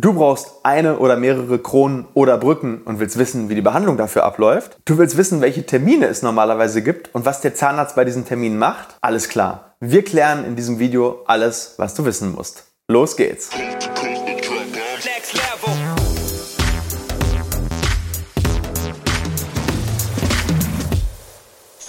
Du brauchst eine oder mehrere Kronen oder Brücken und willst wissen, wie die Behandlung dafür abläuft. Du willst wissen, welche Termine es normalerweise gibt und was der Zahnarzt bei diesen Terminen macht. Alles klar. Wir klären in diesem Video alles, was du wissen musst. Los geht's.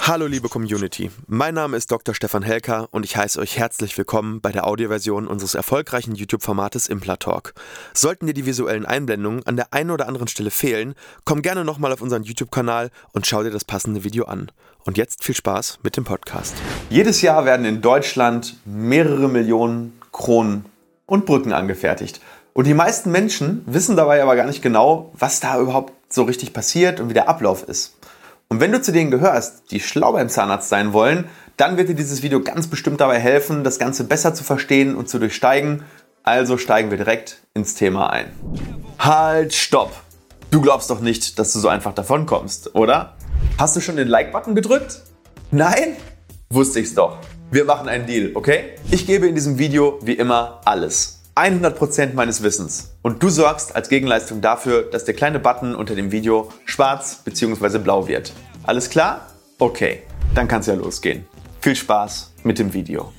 Hallo liebe Community, mein Name ist Dr. Stefan Helker und ich heiße euch herzlich willkommen bei der Audioversion unseres erfolgreichen YouTube-Formates Implatalk. Sollten dir die visuellen Einblendungen an der einen oder anderen Stelle fehlen, komm gerne nochmal auf unseren YouTube-Kanal und schau dir das passende Video an. Und jetzt viel Spaß mit dem Podcast. Jedes Jahr werden in Deutschland mehrere Millionen Kronen und Brücken angefertigt. Und die meisten Menschen wissen dabei aber gar nicht genau, was da überhaupt so richtig passiert und wie der Ablauf ist. Und wenn du zu denen gehörst, die schlau beim Zahnarzt sein wollen, dann wird dir dieses Video ganz bestimmt dabei helfen, das Ganze besser zu verstehen und zu durchsteigen. Also steigen wir direkt ins Thema ein. Halt, stopp! Du glaubst doch nicht, dass du so einfach davon kommst, oder? Hast du schon den Like-Button gedrückt? Nein? Wusste ich's doch. Wir machen einen Deal, okay? Ich gebe in diesem Video wie immer alles. 100% meines Wissens. Und du sorgst als Gegenleistung dafür, dass der kleine Button unter dem Video schwarz bzw. blau wird. Alles klar? Okay, dann kann es ja losgehen. Viel Spaß mit dem Video.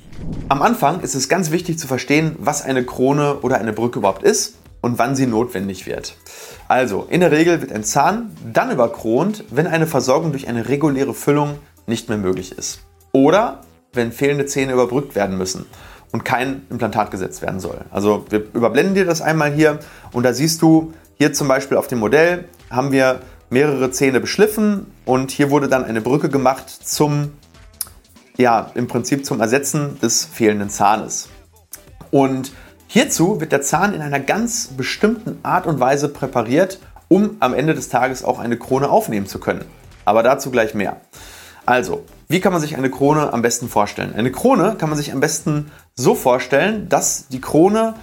Am Anfang ist es ganz wichtig zu verstehen, was eine Krone oder eine Brücke überhaupt ist und wann sie notwendig wird. Also, in der Regel wird ein Zahn dann überkront, wenn eine Versorgung durch eine reguläre Füllung nicht mehr möglich ist. Oder wenn fehlende Zähne überbrückt werden müssen und kein Implantat gesetzt werden soll. Also wir überblenden dir das einmal hier und da siehst du hier zum Beispiel auf dem Modell haben wir mehrere Zähne beschliffen und hier wurde dann eine Brücke gemacht zum, ja, im Prinzip zum Ersetzen des fehlenden Zahnes. Und hierzu wird der Zahn in einer ganz bestimmten Art und Weise präpariert, um am Ende des Tages auch eine Krone aufnehmen zu können. Aber dazu gleich mehr. Also, wie kann man sich eine Krone am besten vorstellen? Eine Krone kann man sich am besten so vorstellen, dass die Krone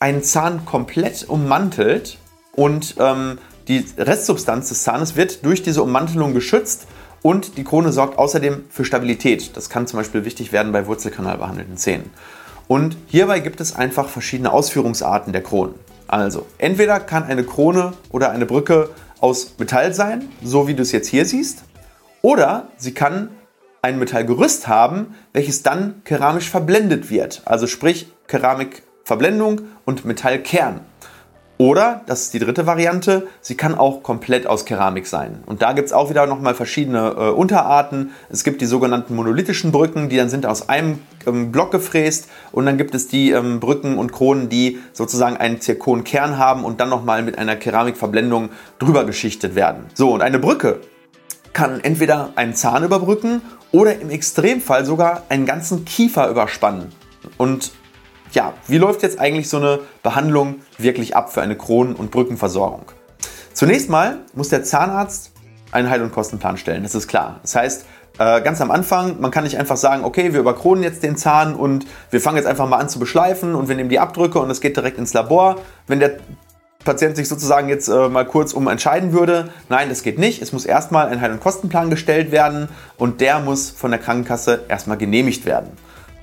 einen Zahn komplett ummantelt und ähm, die Restsubstanz des Zahnes wird durch diese Ummantelung geschützt und die Krone sorgt außerdem für Stabilität. Das kann zum Beispiel wichtig werden bei Wurzelkanal behandelten Zähnen. Und hierbei gibt es einfach verschiedene Ausführungsarten der Kronen. Also, entweder kann eine Krone oder eine Brücke aus Metall sein, so wie du es jetzt hier siehst, oder sie kann ein Metallgerüst haben, welches dann keramisch verblendet wird. Also sprich Keramikverblendung und Metallkern. Oder, das ist die dritte Variante, sie kann auch komplett aus Keramik sein. Und da gibt es auch wieder nochmal verschiedene äh, Unterarten. Es gibt die sogenannten monolithischen Brücken, die dann sind aus einem ähm, Block gefräst. Und dann gibt es die ähm, Brücken und Kronen, die sozusagen einen Zirkonkern haben und dann nochmal mit einer Keramikverblendung drüber geschichtet werden. So, und eine Brücke kann entweder einen Zahn überbrücken oder im Extremfall sogar einen ganzen Kiefer überspannen. Und ja, wie läuft jetzt eigentlich so eine Behandlung wirklich ab für eine Kronen- und Brückenversorgung? Zunächst mal muss der Zahnarzt einen Heil- und Kostenplan stellen, das ist klar. Das heißt, äh, ganz am Anfang, man kann nicht einfach sagen, okay, wir überkronen jetzt den Zahn und wir fangen jetzt einfach mal an zu beschleifen und wir nehmen die Abdrücke und es geht direkt ins Labor. Wenn der Patient sich sozusagen jetzt äh, mal kurz um entscheiden würde, nein, das geht nicht. Es muss erstmal ein Heil- und Kostenplan gestellt werden und der muss von der Krankenkasse erstmal genehmigt werden.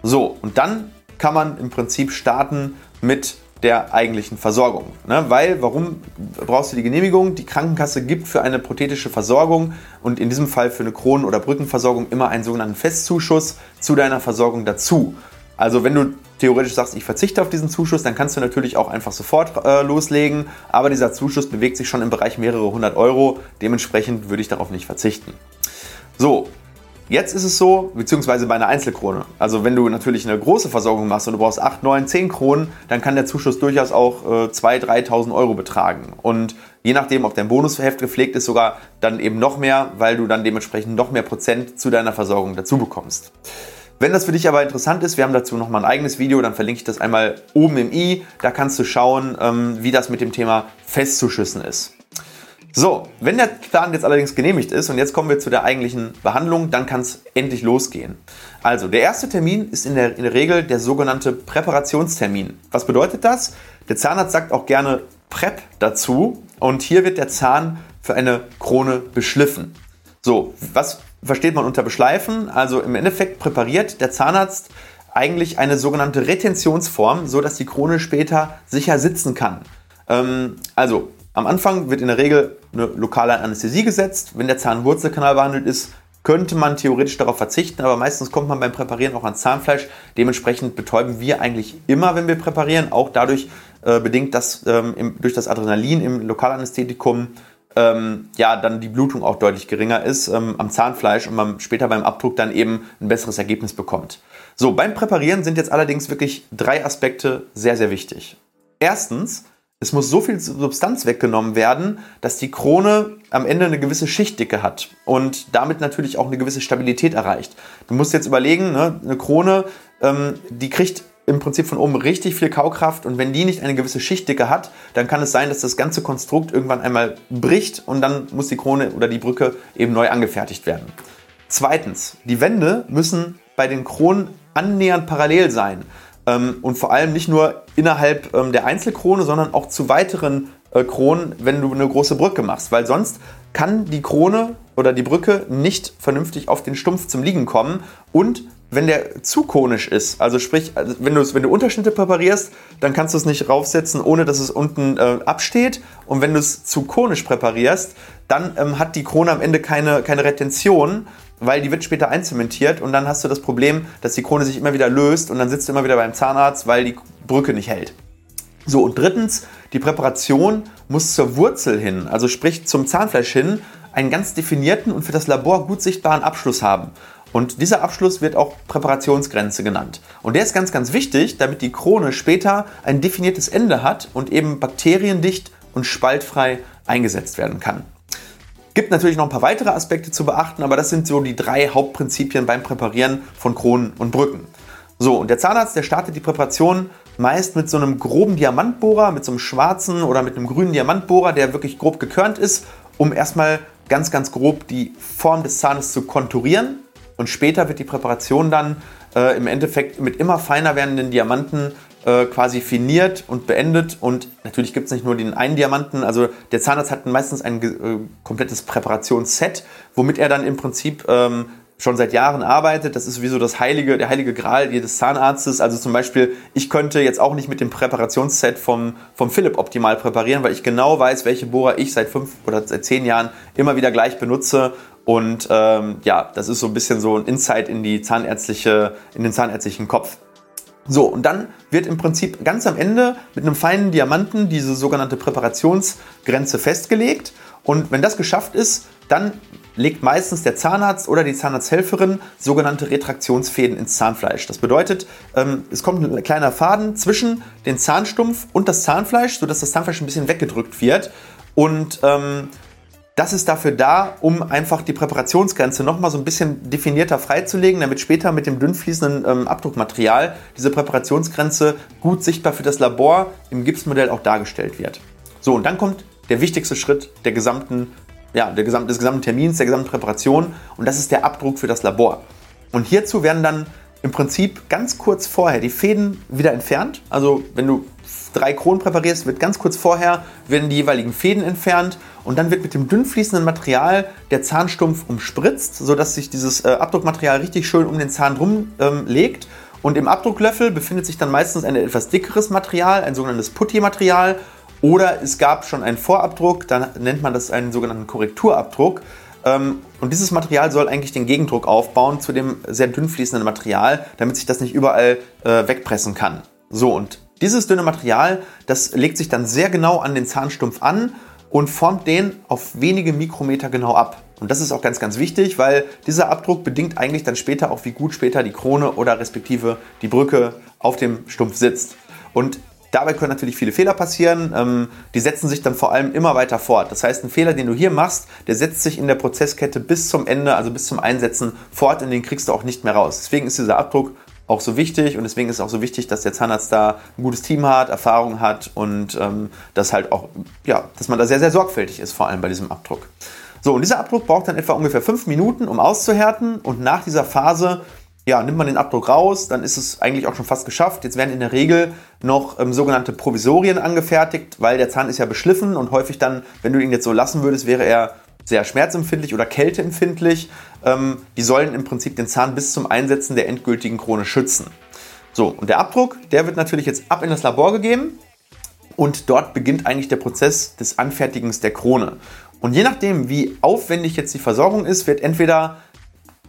So, und dann kann man im Prinzip starten mit der eigentlichen Versorgung. Ne? Weil, warum brauchst du die Genehmigung? Die Krankenkasse gibt für eine prothetische Versorgung und in diesem Fall für eine Kronen- oder Brückenversorgung immer einen sogenannten Festzuschuss zu deiner Versorgung dazu. Also wenn du theoretisch sagst, ich verzichte auf diesen Zuschuss, dann kannst du natürlich auch einfach sofort äh, loslegen. Aber dieser Zuschuss bewegt sich schon im Bereich mehrere hundert Euro. Dementsprechend würde ich darauf nicht verzichten. So, Jetzt ist es so, beziehungsweise bei einer Einzelkrone. Also wenn du natürlich eine große Versorgung machst und du brauchst 8, 9, 10 Kronen, dann kann der Zuschuss durchaus auch äh, 2.000, 3.000 Euro betragen. Und je nachdem, ob dein Bonusheft gepflegt ist, sogar dann eben noch mehr, weil du dann dementsprechend noch mehr Prozent zu deiner Versorgung dazu bekommst. Wenn das für dich aber interessant ist, wir haben dazu nochmal ein eigenes Video, dann verlinke ich das einmal oben im i. Da kannst du schauen, ähm, wie das mit dem Thema Festzuschüssen ist. So, wenn der Plan jetzt allerdings genehmigt ist und jetzt kommen wir zu der eigentlichen Behandlung, dann kann es endlich losgehen. Also, der erste Termin ist in der, in der Regel der sogenannte Präparationstermin. Was bedeutet das? Der Zahnarzt sagt auch gerne Prep dazu und hier wird der Zahn für eine Krone beschliffen. So, was versteht man unter Beschleifen? Also im Endeffekt präpariert der Zahnarzt eigentlich eine sogenannte Retentionsform, so dass die Krone später sicher sitzen kann. Ähm, also, am Anfang wird in der Regel eine lokale Anästhesie gesetzt. Wenn der Zahnwurzelkanal behandelt ist, könnte man theoretisch darauf verzichten, aber meistens kommt man beim Präparieren auch ans Zahnfleisch. Dementsprechend betäuben wir eigentlich immer, wenn wir präparieren, auch dadurch äh, bedingt, dass ähm, im, durch das Adrenalin im Lokalanästhetikum ähm, ja dann die Blutung auch deutlich geringer ist ähm, am Zahnfleisch und man später beim Abdruck dann eben ein besseres Ergebnis bekommt. So, beim Präparieren sind jetzt allerdings wirklich drei Aspekte sehr, sehr wichtig. Erstens, es muss so viel Substanz weggenommen werden, dass die Krone am Ende eine gewisse Schichtdicke hat und damit natürlich auch eine gewisse Stabilität erreicht. Du musst jetzt überlegen, ne, eine Krone, ähm, die kriegt im Prinzip von oben richtig viel Kaukraft und wenn die nicht eine gewisse Schichtdicke hat, dann kann es sein, dass das ganze Konstrukt irgendwann einmal bricht und dann muss die Krone oder die Brücke eben neu angefertigt werden. Zweitens, die Wände müssen bei den Kronen annähernd parallel sein. Ähm, und vor allem nicht nur innerhalb ähm, der Einzelkrone, sondern auch zu weiteren äh, Kronen, wenn du eine große Brücke machst, weil sonst kann die Krone oder die Brücke nicht vernünftig auf den Stumpf zum Liegen kommen. Und wenn der zu konisch ist, also sprich, also wenn, du, wenn du Unterschnitte präparierst, dann kannst du es nicht raufsetzen, ohne dass es unten äh, absteht. Und wenn du es zu konisch präparierst, dann ähm, hat die Krone am Ende keine, keine Retention weil die wird später einzementiert und dann hast du das Problem, dass die Krone sich immer wieder löst und dann sitzt du immer wieder beim Zahnarzt, weil die Brücke nicht hält. So, und drittens, die Präparation muss zur Wurzel hin, also sprich zum Zahnfleisch hin, einen ganz definierten und für das Labor gut sichtbaren Abschluss haben. Und dieser Abschluss wird auch Präparationsgrenze genannt. Und der ist ganz, ganz wichtig, damit die Krone später ein definiertes Ende hat und eben bakteriendicht und spaltfrei eingesetzt werden kann. Gibt natürlich noch ein paar weitere Aspekte zu beachten, aber das sind so die drei Hauptprinzipien beim Präparieren von Kronen und Brücken. So, und der Zahnarzt, der startet die Präparation meist mit so einem groben Diamantbohrer, mit so einem schwarzen oder mit einem grünen Diamantbohrer, der wirklich grob gekörnt ist, um erstmal ganz, ganz grob die Form des Zahnes zu konturieren. Und später wird die Präparation dann äh, im Endeffekt mit immer feiner werdenden Diamanten äh, quasi finiert und beendet. Und natürlich gibt es nicht nur den einen Diamanten. Also der Zahnarzt hat meistens ein äh, komplettes Präparationsset, womit er dann im Prinzip ähm, schon seit Jahren arbeitet. Das ist sowieso das heilige, der heilige Gral jedes Zahnarztes. Also zum Beispiel, ich könnte jetzt auch nicht mit dem Präparationsset vom, vom Philipp optimal präparieren, weil ich genau weiß, welche Bohrer ich seit fünf oder seit zehn Jahren immer wieder gleich benutze. Und ähm, ja, das ist so ein bisschen so ein Insight in die zahnärztliche, in den zahnärztlichen Kopf. So, und dann wird im Prinzip ganz am Ende mit einem feinen Diamanten diese sogenannte Präparationsgrenze festgelegt. Und wenn das geschafft ist, dann legt meistens der Zahnarzt oder die Zahnarzthelferin sogenannte Retraktionsfäden ins Zahnfleisch. Das bedeutet, ähm, es kommt ein kleiner Faden zwischen den Zahnstumpf und das Zahnfleisch, sodass das Zahnfleisch ein bisschen weggedrückt wird. Und ähm, das ist dafür da, um einfach die Präparationsgrenze nochmal so ein bisschen definierter freizulegen, damit später mit dem dünn fließenden ähm, Abdruckmaterial diese Präparationsgrenze gut sichtbar für das Labor im Gipsmodell auch dargestellt wird. So, und dann kommt der wichtigste Schritt der gesamten, ja, der gesam des gesamten Termins, der gesamten Präparation und das ist der Abdruck für das Labor. Und hierzu werden dann im Prinzip ganz kurz vorher die Fäden wieder entfernt. Also wenn du drei Kronen präparierst, wird ganz kurz vorher werden die jeweiligen Fäden entfernt und dann wird mit dem dünn fließenden Material der Zahnstumpf umspritzt, sodass sich dieses äh, Abdruckmaterial richtig schön um den Zahn drum ähm, legt. Und im Abdrucklöffel befindet sich dann meistens ein etwas dickeres Material, ein sogenanntes Putty-Material. Oder es gab schon einen Vorabdruck, dann nennt man das einen sogenannten Korrekturabdruck. Ähm, und dieses Material soll eigentlich den Gegendruck aufbauen zu dem sehr dünn fließenden Material, damit sich das nicht überall äh, wegpressen kann. So, und dieses dünne Material, das legt sich dann sehr genau an den Zahnstumpf an und formt den auf wenige Mikrometer genau ab. Und das ist auch ganz, ganz wichtig, weil dieser Abdruck bedingt eigentlich dann später auch, wie gut später die Krone oder respektive die Brücke auf dem Stumpf sitzt. Und dabei können natürlich viele Fehler passieren. Ähm, die setzen sich dann vor allem immer weiter fort. Das heißt, ein Fehler, den du hier machst, der setzt sich in der Prozesskette bis zum Ende, also bis zum Einsetzen fort und den kriegst du auch nicht mehr raus. Deswegen ist dieser Abdruck auch so wichtig und deswegen ist es auch so wichtig, dass der Zahnarzt da ein gutes Team hat, Erfahrung hat und ähm, dass halt auch, ja, dass man da sehr, sehr sorgfältig ist, vor allem bei diesem Abdruck. So, und dieser Abdruck braucht dann etwa ungefähr fünf Minuten, um auszuhärten und nach dieser Phase ja, nimmt man den Abdruck raus, dann ist es eigentlich auch schon fast geschafft. Jetzt werden in der Regel noch ähm, sogenannte Provisorien angefertigt, weil der Zahn ist ja beschliffen und häufig dann, wenn du ihn jetzt so lassen würdest, wäre er sehr schmerzempfindlich oder kälteempfindlich. Ähm, die sollen im Prinzip den Zahn bis zum Einsetzen der endgültigen Krone schützen. So, und der Abdruck, der wird natürlich jetzt ab in das Labor gegeben. Und dort beginnt eigentlich der Prozess des Anfertigens der Krone. Und je nachdem, wie aufwendig jetzt die Versorgung ist, wird entweder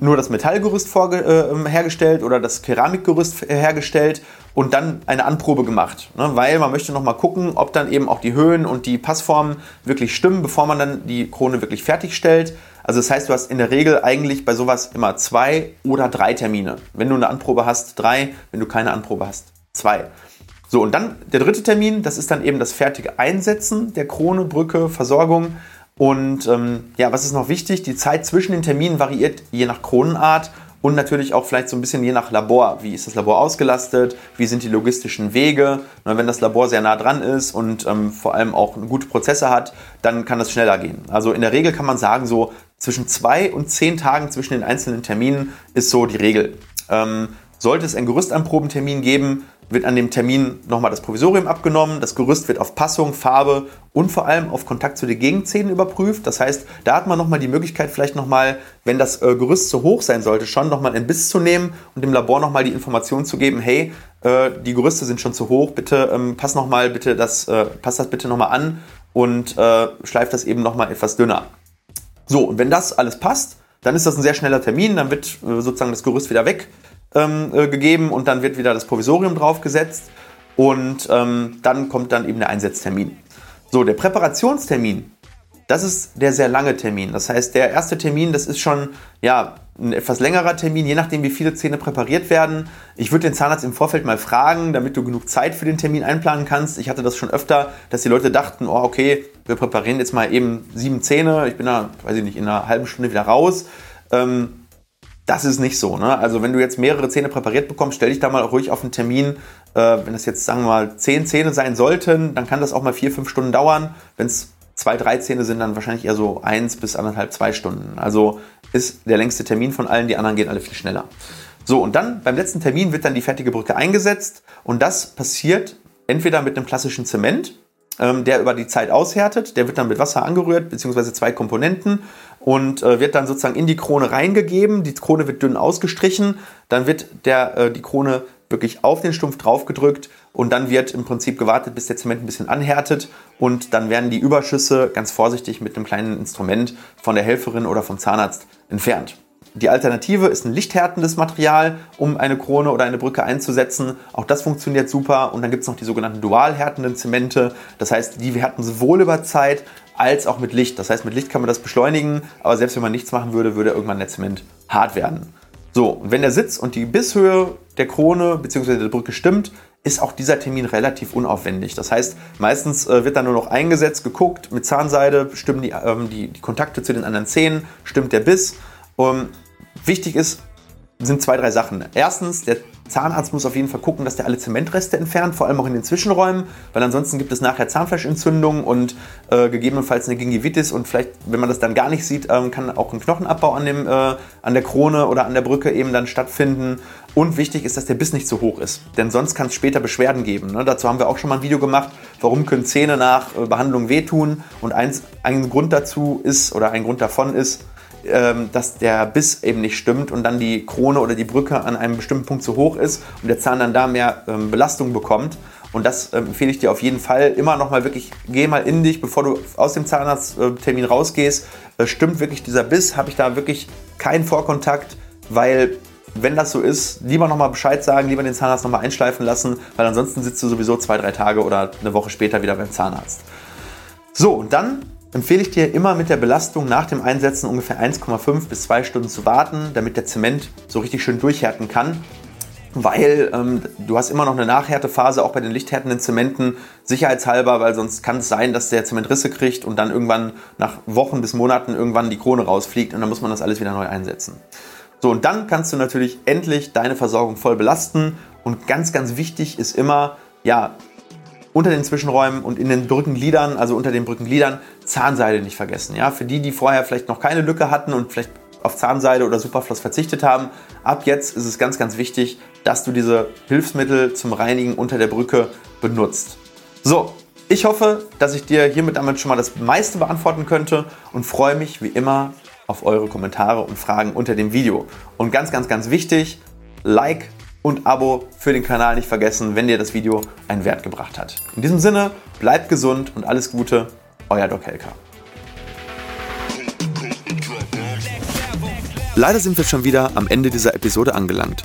nur das Metallgerüst äh, hergestellt oder das Keramikgerüst hergestellt und dann eine Anprobe gemacht. Ne? Weil man möchte nochmal gucken, ob dann eben auch die Höhen und die Passformen wirklich stimmen, bevor man dann die Krone wirklich fertigstellt. Also das heißt, du hast in der Regel eigentlich bei sowas immer zwei oder drei Termine. Wenn du eine Anprobe hast, drei. Wenn du keine Anprobe hast, zwei. So, und dann der dritte Termin, das ist dann eben das fertige Einsetzen der Krone, Brücke, Versorgung. Und ähm, ja, was ist noch wichtig? Die Zeit zwischen den Terminen variiert je nach Kronenart und natürlich auch vielleicht so ein bisschen je nach Labor. Wie ist das Labor ausgelastet? Wie sind die logistischen Wege? Und wenn das Labor sehr nah dran ist und ähm, vor allem auch gute Prozesse hat, dann kann das schneller gehen. Also in der Regel kann man sagen, so zwischen zwei und zehn Tagen zwischen den einzelnen Terminen ist so die Regel. Ähm, sollte es einen Gerüstanprobentermin geben, wird an dem Termin nochmal das Provisorium abgenommen. Das Gerüst wird auf Passung, Farbe und vor allem auf Kontakt zu den Gegenzähnen überprüft. Das heißt, da hat man nochmal die Möglichkeit, vielleicht nochmal, wenn das äh, Gerüst zu hoch sein sollte, schon nochmal einen Biss zu nehmen und dem Labor nochmal die Information zu geben, hey, äh, die Gerüste sind schon zu hoch, bitte ähm, pass noch mal bitte das, äh, passt das bitte nochmal an und äh, schleift das eben nochmal etwas dünner. So, und wenn das alles passt, dann ist das ein sehr schneller Termin, dann wird äh, sozusagen das Gerüst wieder weg ähm, äh, gegeben und dann wird wieder das Provisorium draufgesetzt und ähm, dann kommt dann eben der Einsetztermin. So, der Präparationstermin, das ist der sehr lange Termin. Das heißt, der erste Termin, das ist schon ja, ein etwas längerer Termin, je nachdem, wie viele Zähne präpariert werden. Ich würde den Zahnarzt im Vorfeld mal fragen, damit du genug Zeit für den Termin einplanen kannst. Ich hatte das schon öfter, dass die Leute dachten, oh, okay, wir präparieren jetzt mal eben sieben Zähne. Ich bin da, weiß ich nicht, in einer halben Stunde wieder raus. Ähm, das ist nicht so. Ne? Also wenn du jetzt mehrere Zähne präpariert bekommst, stell dich da mal ruhig auf einen Termin. Äh, wenn es jetzt, sagen wir mal, zehn Zähne sein sollten, dann kann das auch mal vier, fünf Stunden dauern. Wenn es zwei, drei Zähne sind, dann wahrscheinlich eher so eins bis anderthalb, zwei Stunden. Also ist der längste Termin von allen, die anderen gehen alle viel schneller. So, und dann beim letzten Termin wird dann die fertige Brücke eingesetzt und das passiert entweder mit einem klassischen Zement, ähm, der über die Zeit aushärtet. Der wird dann mit Wasser angerührt, beziehungsweise zwei Komponenten und äh, wird dann sozusagen in die Krone reingegeben. Die Krone wird dünn ausgestrichen, dann wird der, äh, die Krone wirklich auf den Stumpf draufgedrückt und dann wird im Prinzip gewartet, bis der Zement ein bisschen anhärtet und dann werden die Überschüsse ganz vorsichtig mit einem kleinen Instrument von der Helferin oder vom Zahnarzt entfernt. Die Alternative ist ein lichthärtendes Material, um eine Krone oder eine Brücke einzusetzen. Auch das funktioniert super. Und dann gibt es noch die sogenannten dual härtenden Zemente. Das heißt, die härten sowohl über Zeit als auch mit Licht. Das heißt, mit Licht kann man das beschleunigen, aber selbst wenn man nichts machen würde, würde irgendwann der Zement hart werden. So, wenn der Sitz und die Bisshöhe der Krone bzw. der Brücke stimmt, ist auch dieser Termin relativ unaufwendig. Das heißt, meistens äh, wird dann nur noch eingesetzt, geguckt, mit Zahnseide stimmen die, ähm, die, die Kontakte zu den anderen Zähnen, stimmt der Biss. Um, wichtig ist, sind zwei, drei Sachen. Erstens, der Zahnarzt muss auf jeden Fall gucken, dass der alle Zementreste entfernt, vor allem auch in den Zwischenräumen, weil ansonsten gibt es nachher Zahnfleischentzündung und äh, gegebenenfalls eine Gingivitis und vielleicht, wenn man das dann gar nicht sieht, ähm, kann auch ein Knochenabbau an, dem, äh, an der Krone oder an der Brücke eben dann stattfinden. Und wichtig ist, dass der Biss nicht zu hoch ist, denn sonst kann es später Beschwerden geben. Ne? Dazu haben wir auch schon mal ein Video gemacht, warum können Zähne nach äh, Behandlung wehtun. Und eins, ein Grund dazu ist, oder ein Grund davon ist, ähm, dass der Biss eben nicht stimmt und dann die Krone oder die Brücke an einem bestimmten Punkt zu hoch ist und der Zahn dann da mehr ähm, Belastung bekommt. Und das ähm, empfehle ich dir auf jeden Fall. Immer noch mal wirklich, geh mal in dich, bevor du aus dem Zahnarzttermin rausgehst. Äh, stimmt wirklich dieser Biss? Habe ich da wirklich keinen Vorkontakt? Weil wenn das so ist, lieber nochmal Bescheid sagen, lieber den Zahnarzt nochmal einschleifen lassen, weil ansonsten sitzt du sowieso zwei, drei Tage oder eine Woche später wieder beim Zahnarzt. So, und dann empfehle ich dir immer mit der Belastung nach dem Einsetzen ungefähr 1,5 bis 2 Stunden zu warten, damit der Zement so richtig schön durchhärten kann. Weil ähm, du hast immer noch eine Nachhärtephase, auch bei den lichthärtenden Zementen, sicherheitshalber, weil sonst kann es sein, dass der Zement Risse kriegt und dann irgendwann nach Wochen bis Monaten irgendwann die Krone rausfliegt und dann muss man das alles wieder neu einsetzen. So, und dann kannst du natürlich endlich deine Versorgung voll belasten. Und ganz, ganz wichtig ist immer, ja, unter den Zwischenräumen und in den Brückengliedern, also unter den Brückengliedern, Zahnseide nicht vergessen. Ja, für die, die vorher vielleicht noch keine Lücke hatten und vielleicht auf Zahnseide oder Superfloss verzichtet haben, ab jetzt ist es ganz, ganz wichtig, dass du diese Hilfsmittel zum Reinigen unter der Brücke benutzt. So, ich hoffe, dass ich dir hiermit damit schon mal das meiste beantworten könnte und freue mich wie immer auf eure Kommentare und Fragen unter dem Video. Und ganz, ganz, ganz wichtig, Like, und Abo für den Kanal nicht vergessen, wenn dir das Video einen Wert gebracht hat. In diesem Sinne, bleibt gesund und alles Gute, euer Doc Helker. Leider sind wir schon wieder am Ende dieser Episode angelangt.